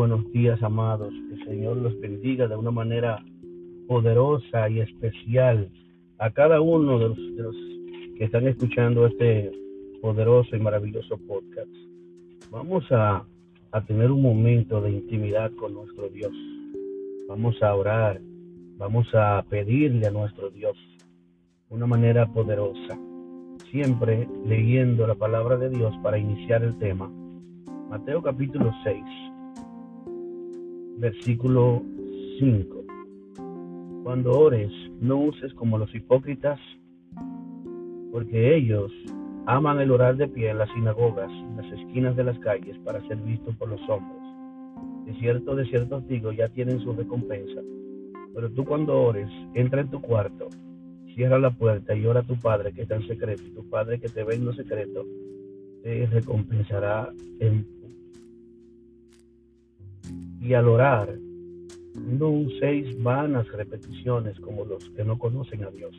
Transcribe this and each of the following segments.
buenos días, amados. Que el Señor los bendiga de una manera poderosa y especial a cada uno de los, que están escuchando este poderoso y maravilloso podcast. Vamos a, a tener un momento de intimidad con nuestro Dios. Vamos a orar. Vamos a pedirle a nuestro Dios una manera poderosa. Siempre leyendo la palabra de Dios para iniciar el tema. Mateo capítulo 6 versículo 5. Cuando ores, no uses como los hipócritas, porque ellos aman el orar de pie en las sinagogas, en las esquinas de las calles, para ser vistos por los hombres. De cierto, de cierto digo, ya tienen su recompensa. Pero tú cuando ores, entra en tu cuarto, cierra la puerta y ora a tu Padre que está en secreto. Y tu Padre que te ve en lo secreto, te recompensará en y al orar, no uséis vanas repeticiones como los que no conocen a Dios,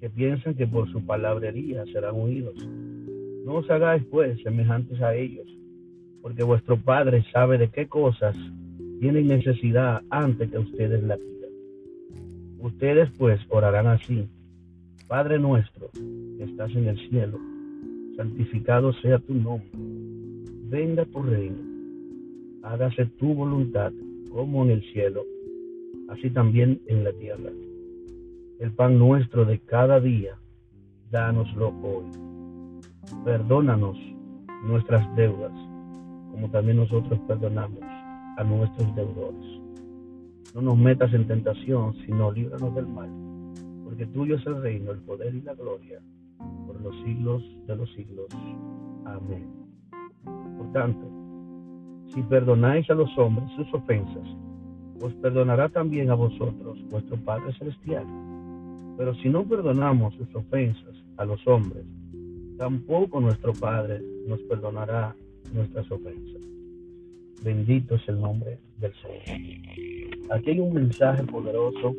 que piensan que por su palabrería serán oídos. No os hagáis pues semejantes a ellos, porque vuestro Padre sabe de qué cosas tienen necesidad antes que ustedes la pidan. Ustedes pues orarán así, Padre nuestro, que estás en el cielo, santificado sea tu nombre, venga tu reino hágase tu voluntad como en el cielo, así también en la tierra. El pan nuestro de cada día, dánoslo hoy. Perdónanos nuestras deudas, como también nosotros perdonamos a nuestros deudores. No nos metas en tentación, sino líbranos del mal, porque tuyo es el reino, el poder y la gloria, por los siglos de los siglos. Amén. Por tanto, si perdonáis a los hombres sus ofensas, os perdonará también a vosotros vuestro Padre Celestial. Pero si no perdonamos sus ofensas a los hombres, tampoco nuestro Padre nos perdonará nuestras ofensas. Bendito es el nombre del Señor. Aquí hay un mensaje poderoso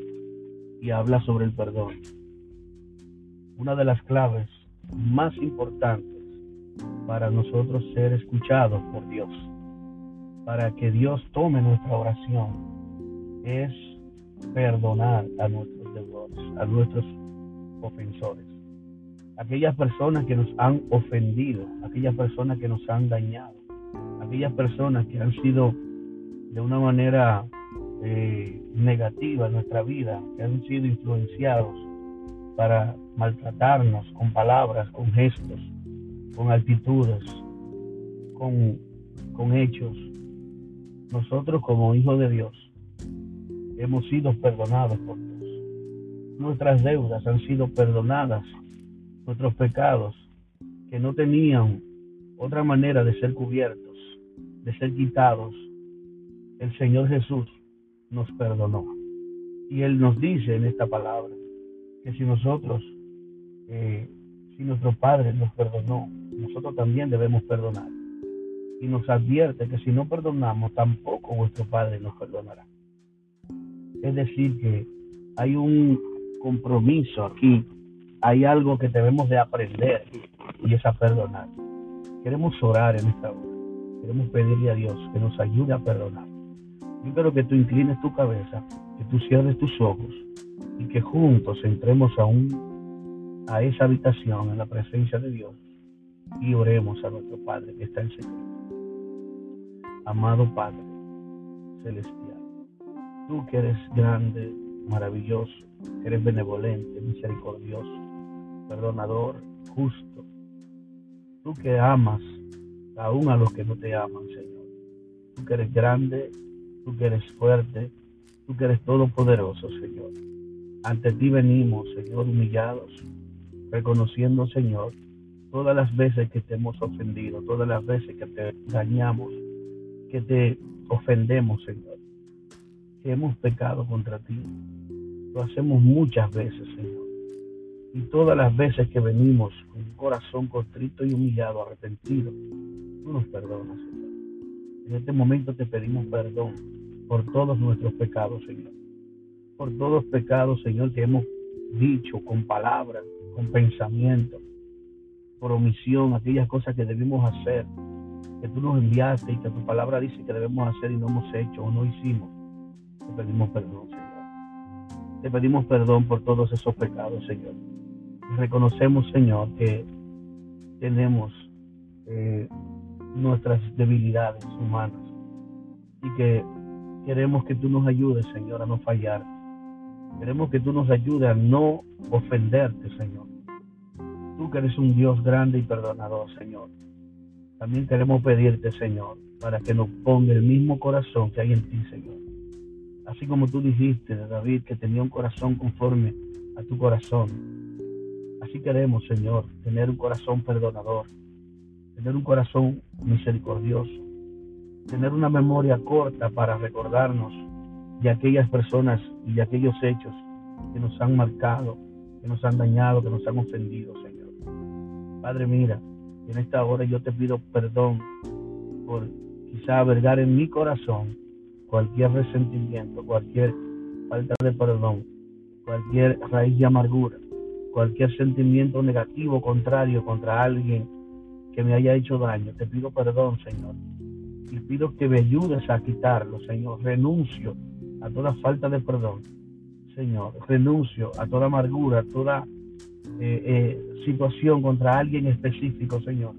y habla sobre el perdón. Una de las claves más importantes para nosotros ser escuchados por Dios para que Dios tome nuestra oración es perdonar a nuestros deudores, a nuestros ofensores. Aquellas personas que nos han ofendido, aquellas personas que nos han dañado, aquellas personas que han sido de una manera eh, negativa en nuestra vida, que han sido influenciados para maltratarnos con palabras, con gestos, con actitudes, con, con hechos, nosotros como hijos de Dios hemos sido perdonados por Dios. Nuestras deudas han sido perdonadas, nuestros pecados que no tenían otra manera de ser cubiertos, de ser quitados. El Señor Jesús nos perdonó. Y Él nos dice en esta palabra que si nosotros, eh, si nuestro Padre nos perdonó, nosotros también debemos perdonar y nos advierte que si no perdonamos, tampoco vuestro Padre nos perdonará. Es decir, que hay un compromiso aquí, hay algo que debemos de aprender y es a perdonar. Queremos orar en esta hora, queremos pedirle a Dios que nos ayude a perdonar. Yo quiero que tú inclines tu cabeza, que tú cierres tus ojos y que juntos entremos a, un, a esa habitación en la presencia de Dios y oremos a nuestro Padre que está en secreto. Amado Padre Celestial, tú que eres grande, maravilloso, eres benevolente, misericordioso, perdonador, justo, tú que amas aún a los que no te aman, Señor. Tú que eres grande, tú que eres fuerte, tú que eres todopoderoso, Señor. Ante ti venimos, Señor, humillados, reconociendo, Señor, todas las veces que te hemos ofendido, todas las veces que te dañamos, que te ofendemos, Señor, que hemos pecado contra ti. Lo hacemos muchas veces, Señor. Y todas las veces que venimos con un corazón contrito y humillado, arrepentido, tú nos perdonas, Señor. En este momento te pedimos perdón por todos nuestros pecados, Señor. Por todos los pecados, Señor, que hemos dicho con palabras, con pensamiento, por omisión, aquellas cosas que debimos hacer que tú nos enviaste y que tu palabra dice que debemos hacer y no hemos hecho o no hicimos. Te pedimos perdón, Señor. Te pedimos perdón por todos esos pecados, Señor. Reconocemos, Señor, que tenemos eh, nuestras debilidades humanas y que queremos que tú nos ayudes, Señor, a no fallar. Queremos que tú nos ayudes a no ofenderte, Señor. Tú que eres un Dios grande y perdonador, Señor. También queremos pedirte, Señor, para que nos ponga el mismo corazón que hay en ti, Señor. Así como tú dijiste de David que tenía un corazón conforme a tu corazón. Así queremos, Señor, tener un corazón perdonador, tener un corazón misericordioso, tener una memoria corta para recordarnos de aquellas personas y de aquellos hechos que nos han marcado, que nos han dañado, que nos han ofendido, Señor. Padre, mira, en esta hora yo te pido perdón por quizá albergar en mi corazón cualquier resentimiento, cualquier falta de perdón, cualquier raíz de amargura, cualquier sentimiento negativo, contrario contra alguien que me haya hecho daño. Te pido perdón, Señor. Y pido que me ayudes a quitarlo, Señor. Renuncio a toda falta de perdón, Señor. Renuncio a toda amargura, a toda eh, eh, situación contra alguien específico, Señor.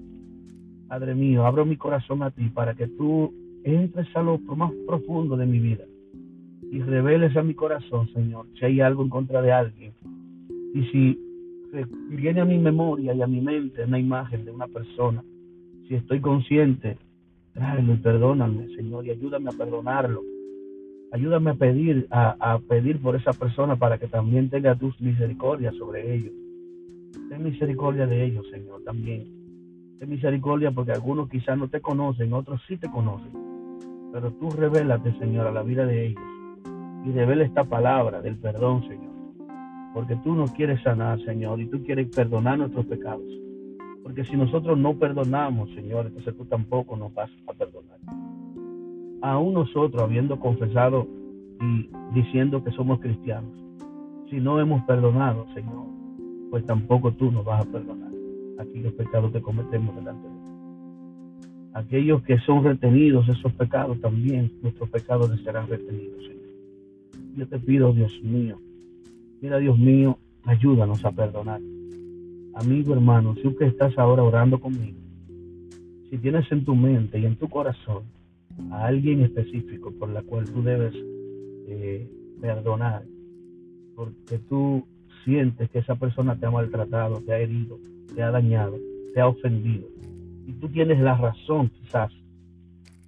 Padre mío, abro mi corazón a ti para que tú entres a lo más profundo de mi vida y reveles a mi corazón, Señor, si hay algo en contra de alguien. Y si viene a mi memoria y a mi mente una imagen de una persona, si estoy consciente, tráelo y perdóname, Señor, y ayúdame a perdonarlo. Ayúdame a pedir, a, a pedir por esa persona para que también tenga tus misericordias sobre ellos. Ten misericordia de ellos, Señor, también. Ten misericordia porque algunos quizás no te conocen, otros sí te conocen. Pero tú revélate, Señor, a la vida de ellos. Y revela esta palabra del perdón, Señor. Porque tú nos quieres sanar, Señor, y tú quieres perdonar nuestros pecados. Porque si nosotros no perdonamos, Señor, entonces tú tampoco nos vas a perdonar. Aún nosotros, habiendo confesado y diciendo que somos cristianos, si no hemos perdonado, Señor, pues tampoco tú nos vas a perdonar aquellos pecados que cometemos delante de ti. Aquellos que son retenidos, esos pecados también, nuestros pecados serán retenidos, Señor. Yo te pido, Dios mío, mira, Dios mío, ayúdanos a perdonar. Amigo, hermano, si tú que estás ahora orando conmigo, si tienes en tu mente y en tu corazón a alguien específico por la cual tú debes eh, perdonar, porque tú que esa persona te ha maltratado, te ha herido, te ha dañado, te ha ofendido. Y tú tienes la razón quizás,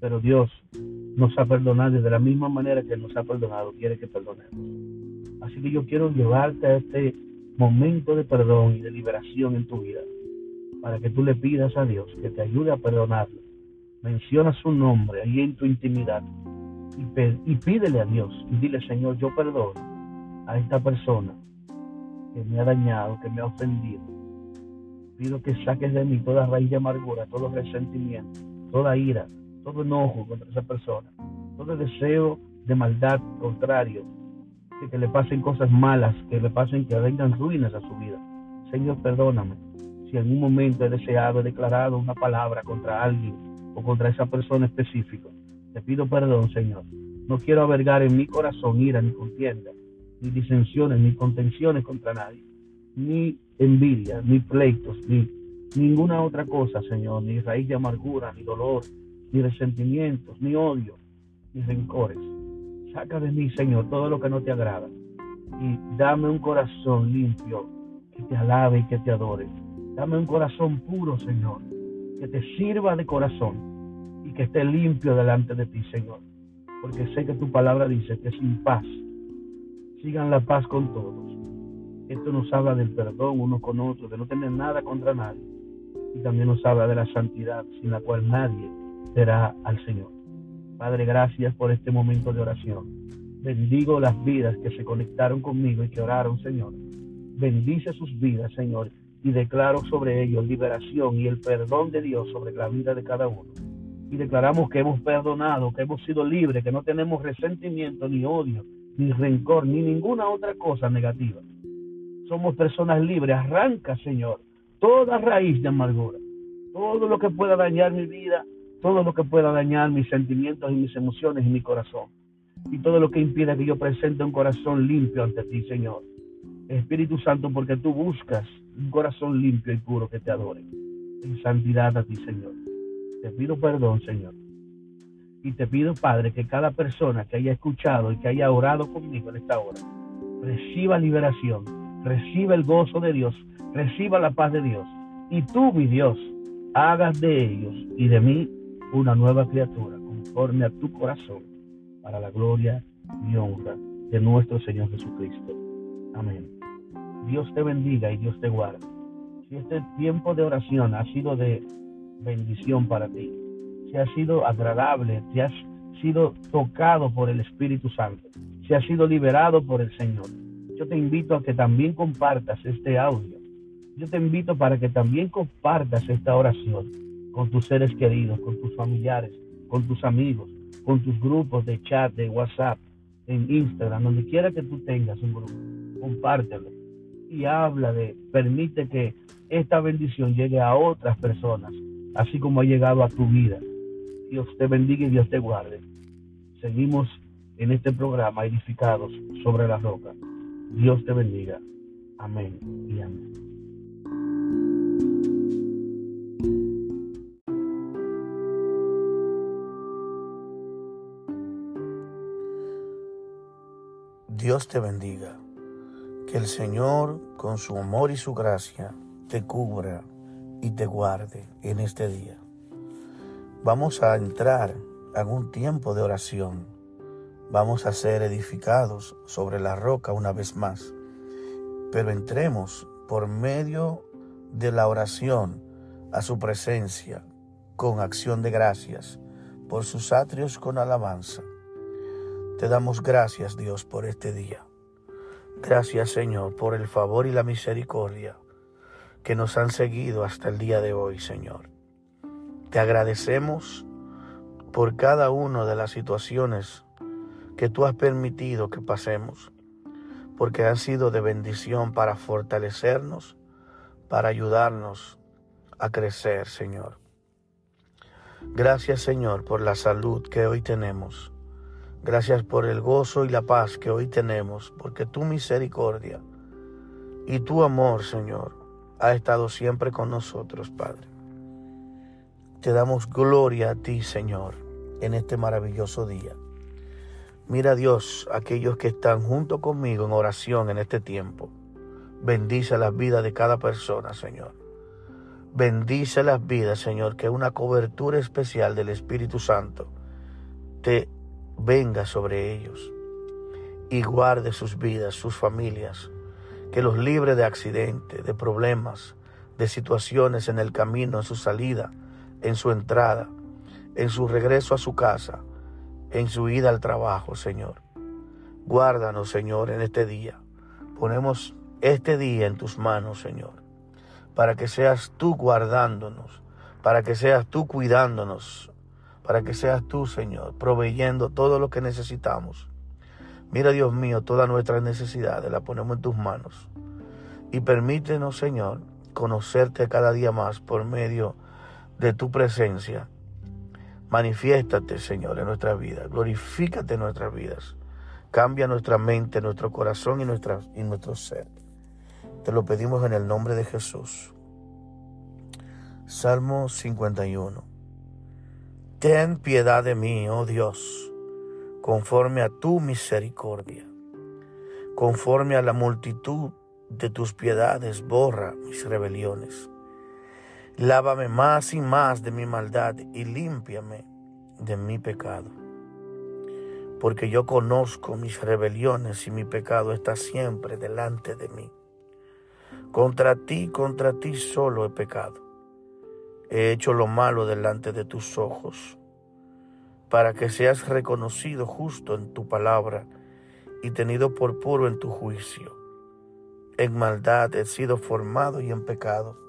pero Dios nos ha perdonado de la misma manera que nos ha perdonado, quiere que perdonemos. Así que yo quiero llevarte a este momento de perdón y de liberación en tu vida, para que tú le pidas a Dios que te ayude a perdonarlo. Menciona su nombre ahí en tu intimidad y pídele a Dios y dile, Señor, yo perdono a esta persona que me ha dañado, que me ha ofendido. Pido que saques de mí toda raíz de amargura, todo resentimiento, toda ira, todo enojo contra esa persona, todo deseo de maldad contrario, de que le pasen cosas malas, que le pasen que vengan ruinas a su vida. Señor, perdóname si en un momento he deseado, he declarado una palabra contra alguien o contra esa persona específica. Te pido perdón, Señor. No quiero albergar en mi corazón ira ni contienda, ni disensiones, ni contenciones contra nadie, ni envidia, ni pleitos, ni ninguna otra cosa, Señor, ni raíz de amargura, ni dolor, ni resentimientos, ni odio, ni rencores. Saca de mí, Señor, todo lo que no te agrada y dame un corazón limpio que te alabe y que te adore. Dame un corazón puro, Señor, que te sirva de corazón y que esté limpio delante de ti, Señor. Porque sé que tu palabra dice que sin paz sigan la paz con todos. Esto nos habla del perdón uno con otro, de no tener nada contra nadie. Y también nos habla de la santidad sin la cual nadie será al Señor. Padre, gracias por este momento de oración. Bendigo las vidas que se conectaron conmigo y que oraron, Señor. Bendice sus vidas, Señor, y declaro sobre ellos liberación y el perdón de Dios sobre la vida de cada uno. Y declaramos que hemos perdonado, que hemos sido libres, que no tenemos resentimiento ni odio, ni rencor, ni ninguna otra cosa negativa. Somos personas libres. Arranca, Señor, toda raíz de amargura. Todo lo que pueda dañar mi vida, todo lo que pueda dañar mis sentimientos y mis emociones y mi corazón. Y todo lo que impida que yo presente un corazón limpio ante ti, Señor. Espíritu Santo, porque tú buscas un corazón limpio y puro que te adore. En santidad a ti, Señor. Te pido perdón, Señor. Y te pido, Padre, que cada persona que haya escuchado y que haya orado conmigo en esta hora, reciba liberación, reciba el gozo de Dios, reciba la paz de Dios. Y tú, mi Dios, hagas de ellos y de mí una nueva criatura conforme a tu corazón, para la gloria y honra de nuestro Señor Jesucristo. Amén. Dios te bendiga y Dios te guarde. Si este tiempo de oración ha sido de bendición para ti, si ha sido agradable, si has sido tocado por el Espíritu Santo, si has sido liberado por el Señor, yo te invito a que también compartas este audio. Yo te invito para que también compartas esta oración con tus seres queridos, con tus familiares, con tus amigos, con tus grupos de chat, de WhatsApp, en Instagram, donde quiera que tú tengas un grupo, compártelo y habla de, permite que esta bendición llegue a otras personas, así como ha llegado a tu vida. Dios te bendiga y Dios te guarde. Seguimos en este programa edificados sobre la roca. Dios te bendiga. Amén y amén. Dios te bendiga. Que el Señor, con su amor y su gracia, te cubra y te guarde en este día. Vamos a entrar en un tiempo de oración. Vamos a ser edificados sobre la roca una vez más. Pero entremos por medio de la oración a su presencia con acción de gracias, por sus atrios con alabanza. Te damos gracias, Dios, por este día. Gracias, Señor, por el favor y la misericordia que nos han seguido hasta el día de hoy, Señor. Te agradecemos por cada una de las situaciones que tú has permitido que pasemos, porque han sido de bendición para fortalecernos, para ayudarnos a crecer, Señor. Gracias, Señor, por la salud que hoy tenemos. Gracias por el gozo y la paz que hoy tenemos, porque tu misericordia y tu amor, Señor, ha estado siempre con nosotros, Padre. Te damos gloria a ti, Señor, en este maravilloso día. Mira, Dios, aquellos que están junto conmigo en oración en este tiempo. Bendice las vidas de cada persona, Señor. Bendice las vidas, Señor, que una cobertura especial del Espíritu Santo te venga sobre ellos y guarde sus vidas, sus familias, que los libre de accidentes, de problemas, de situaciones en el camino, en su salida, en su entrada, en su regreso a su casa, en su ida al trabajo, Señor. Guárdanos, Señor, en este día. Ponemos este día en tus manos, Señor, para que seas tú guardándonos, para que seas tú cuidándonos, para que seas tú, Señor, proveyendo todo lo que necesitamos. Mira, Dios mío, todas nuestras necesidades las ponemos en tus manos. Y permítenos, Señor, conocerte cada día más por medio de tu presencia. Manifiéstate, Señor, en nuestra vida. Glorifícate en nuestras vidas. Cambia nuestra mente, nuestro corazón y, nuestra, y nuestro ser. Te lo pedimos en el nombre de Jesús. Salmo 51. Ten piedad de mí, oh Dios, conforme a tu misericordia. Conforme a la multitud de tus piedades, borra mis rebeliones. Lávame más y más de mi maldad y límpiame de mi pecado. Porque yo conozco mis rebeliones y mi pecado está siempre delante de mí. Contra ti, contra ti solo he pecado he hecho lo malo delante de tus ojos, para que seas reconocido justo en tu palabra y tenido por puro en tu juicio. En maldad he sido formado y en pecado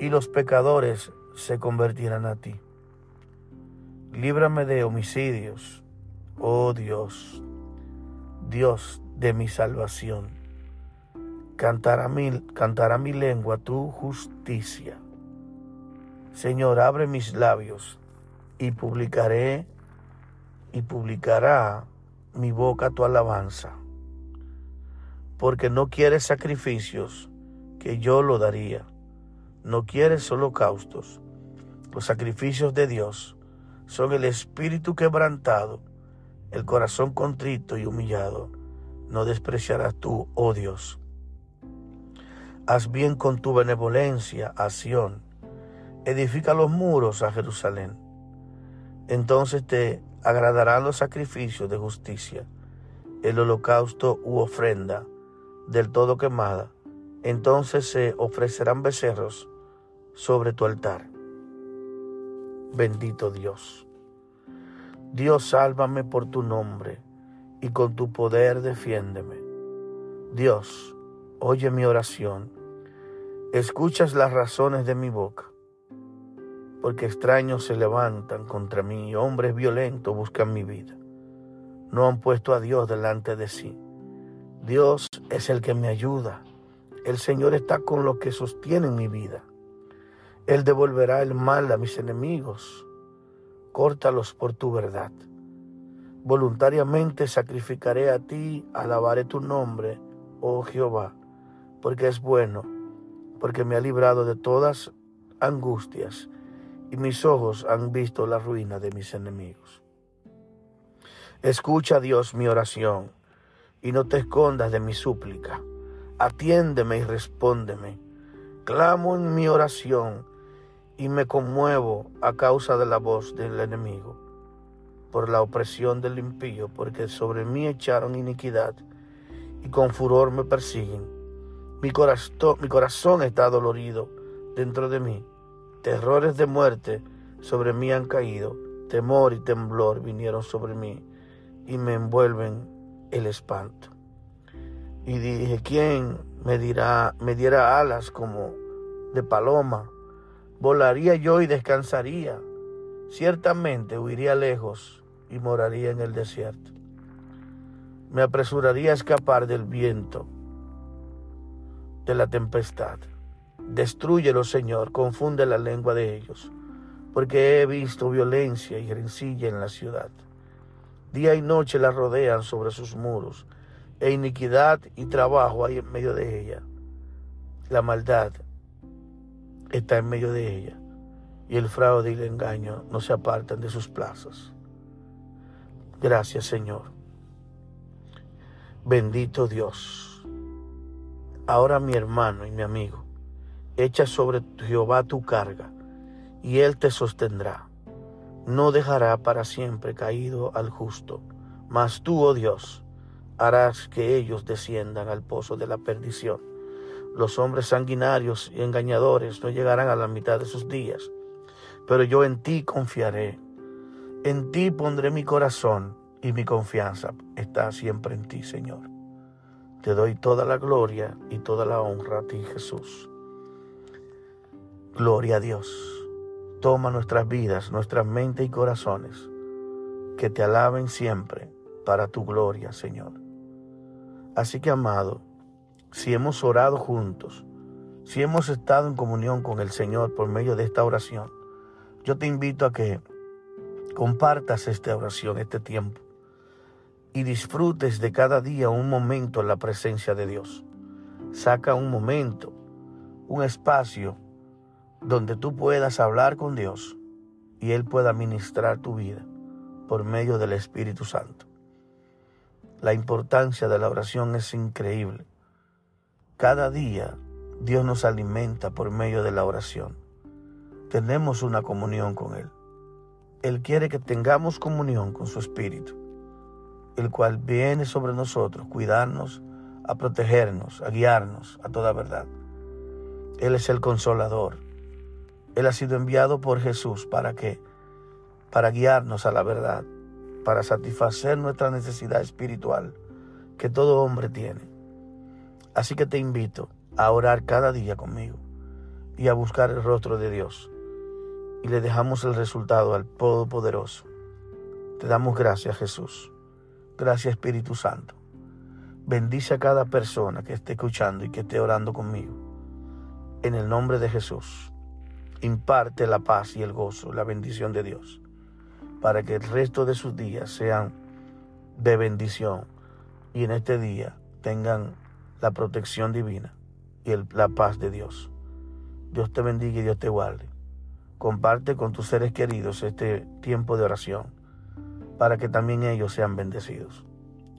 y los pecadores se convertirán a ti. Líbrame de homicidios, oh Dios, Dios de mi salvación. Cantará mi, cantará mi lengua tu justicia. Señor, abre mis labios y publicaré y publicará mi boca tu alabanza. Porque no quieres sacrificios que yo lo daría. No quieres holocaustos. Los sacrificios de Dios son el espíritu quebrantado, el corazón contrito y humillado. No despreciarás tú, oh Dios. Haz bien con tu benevolencia a Sión. Edifica los muros a Jerusalén. Entonces te agradarán los sacrificios de justicia, el holocausto u ofrenda del todo quemada. Entonces se ofrecerán becerros sobre tu altar. Bendito Dios. Dios, sálvame por tu nombre y con tu poder defiéndeme. Dios, oye mi oración, escuchas las razones de mi boca, porque extraños se levantan contra mí y hombres violentos buscan mi vida. No han puesto a Dios delante de sí. Dios es el que me ayuda. El Señor está con los que sostienen mi vida. Él devolverá el mal a mis enemigos. Córtalos por tu verdad. Voluntariamente sacrificaré a ti, alabaré tu nombre, oh Jehová, porque es bueno, porque me ha librado de todas angustias, y mis ojos han visto la ruina de mis enemigos. Escucha, Dios, mi oración, y no te escondas de mi súplica. Atiéndeme y respóndeme. Clamo en mi oración y me conmuevo a causa de la voz del enemigo, por la opresión del impío, porque sobre mí echaron iniquidad y con furor me persiguen. Mi corazón, mi corazón está dolorido dentro de mí. Terrores de muerte sobre mí han caído. Temor y temblor vinieron sobre mí y me envuelven el espanto. Y dije, ¿quién me dirá, me diera alas como de paloma? Volaría yo y descansaría. Ciertamente huiría lejos y moraría en el desierto. Me apresuraría a escapar del viento, de la tempestad. Destrúyelo, Señor, confunde la lengua de ellos, porque he visto violencia y rencilla en la ciudad. Día y noche la rodean sobre sus muros, e iniquidad y trabajo hay en medio de ella. La maldad está en medio de ella, y el fraude y el engaño no se apartan de sus plazas. Gracias, Señor. Bendito Dios. Ahora mi hermano y mi amigo, echa sobre Jehová tu carga, y él te sostendrá. No dejará para siempre caído al justo, mas tú, oh Dios, harás que ellos desciendan al pozo de la perdición los hombres sanguinarios y engañadores no llegarán a la mitad de sus días. Pero yo en ti confiaré. En ti pondré mi corazón y mi confianza está siempre en ti, Señor. Te doy toda la gloria y toda la honra a ti, Jesús. Gloria a Dios. Toma nuestras vidas, nuestras mentes y corazones, que te alaben siempre para tu gloria, Señor. Así que, amado, si hemos orado juntos, si hemos estado en comunión con el Señor por medio de esta oración, yo te invito a que compartas esta oración, este tiempo, y disfrutes de cada día un momento en la presencia de Dios. Saca un momento, un espacio donde tú puedas hablar con Dios y Él pueda ministrar tu vida por medio del Espíritu Santo. La importancia de la oración es increíble. Cada día Dios nos alimenta por medio de la oración. Tenemos una comunión con Él. Él quiere que tengamos comunión con su Espíritu, el cual viene sobre nosotros, cuidarnos, a protegernos, a guiarnos a toda verdad. Él es el consolador. Él ha sido enviado por Jesús para que para guiarnos a la verdad, para satisfacer nuestra necesidad espiritual que todo hombre tiene. Así que te invito a orar cada día conmigo y a buscar el rostro de Dios. Y le dejamos el resultado al Todopoderoso. Te damos gracias Jesús. Gracias Espíritu Santo. Bendice a cada persona que esté escuchando y que esté orando conmigo. En el nombre de Jesús. Imparte la paz y el gozo, la bendición de Dios para que el resto de sus días sean de bendición y en este día tengan la protección divina y la paz de Dios. Dios te bendiga y Dios te guarde. Comparte con tus seres queridos este tiempo de oración para que también ellos sean bendecidos.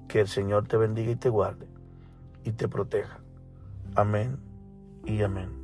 Que el Señor te bendiga y te guarde y te proteja. Amén y amén.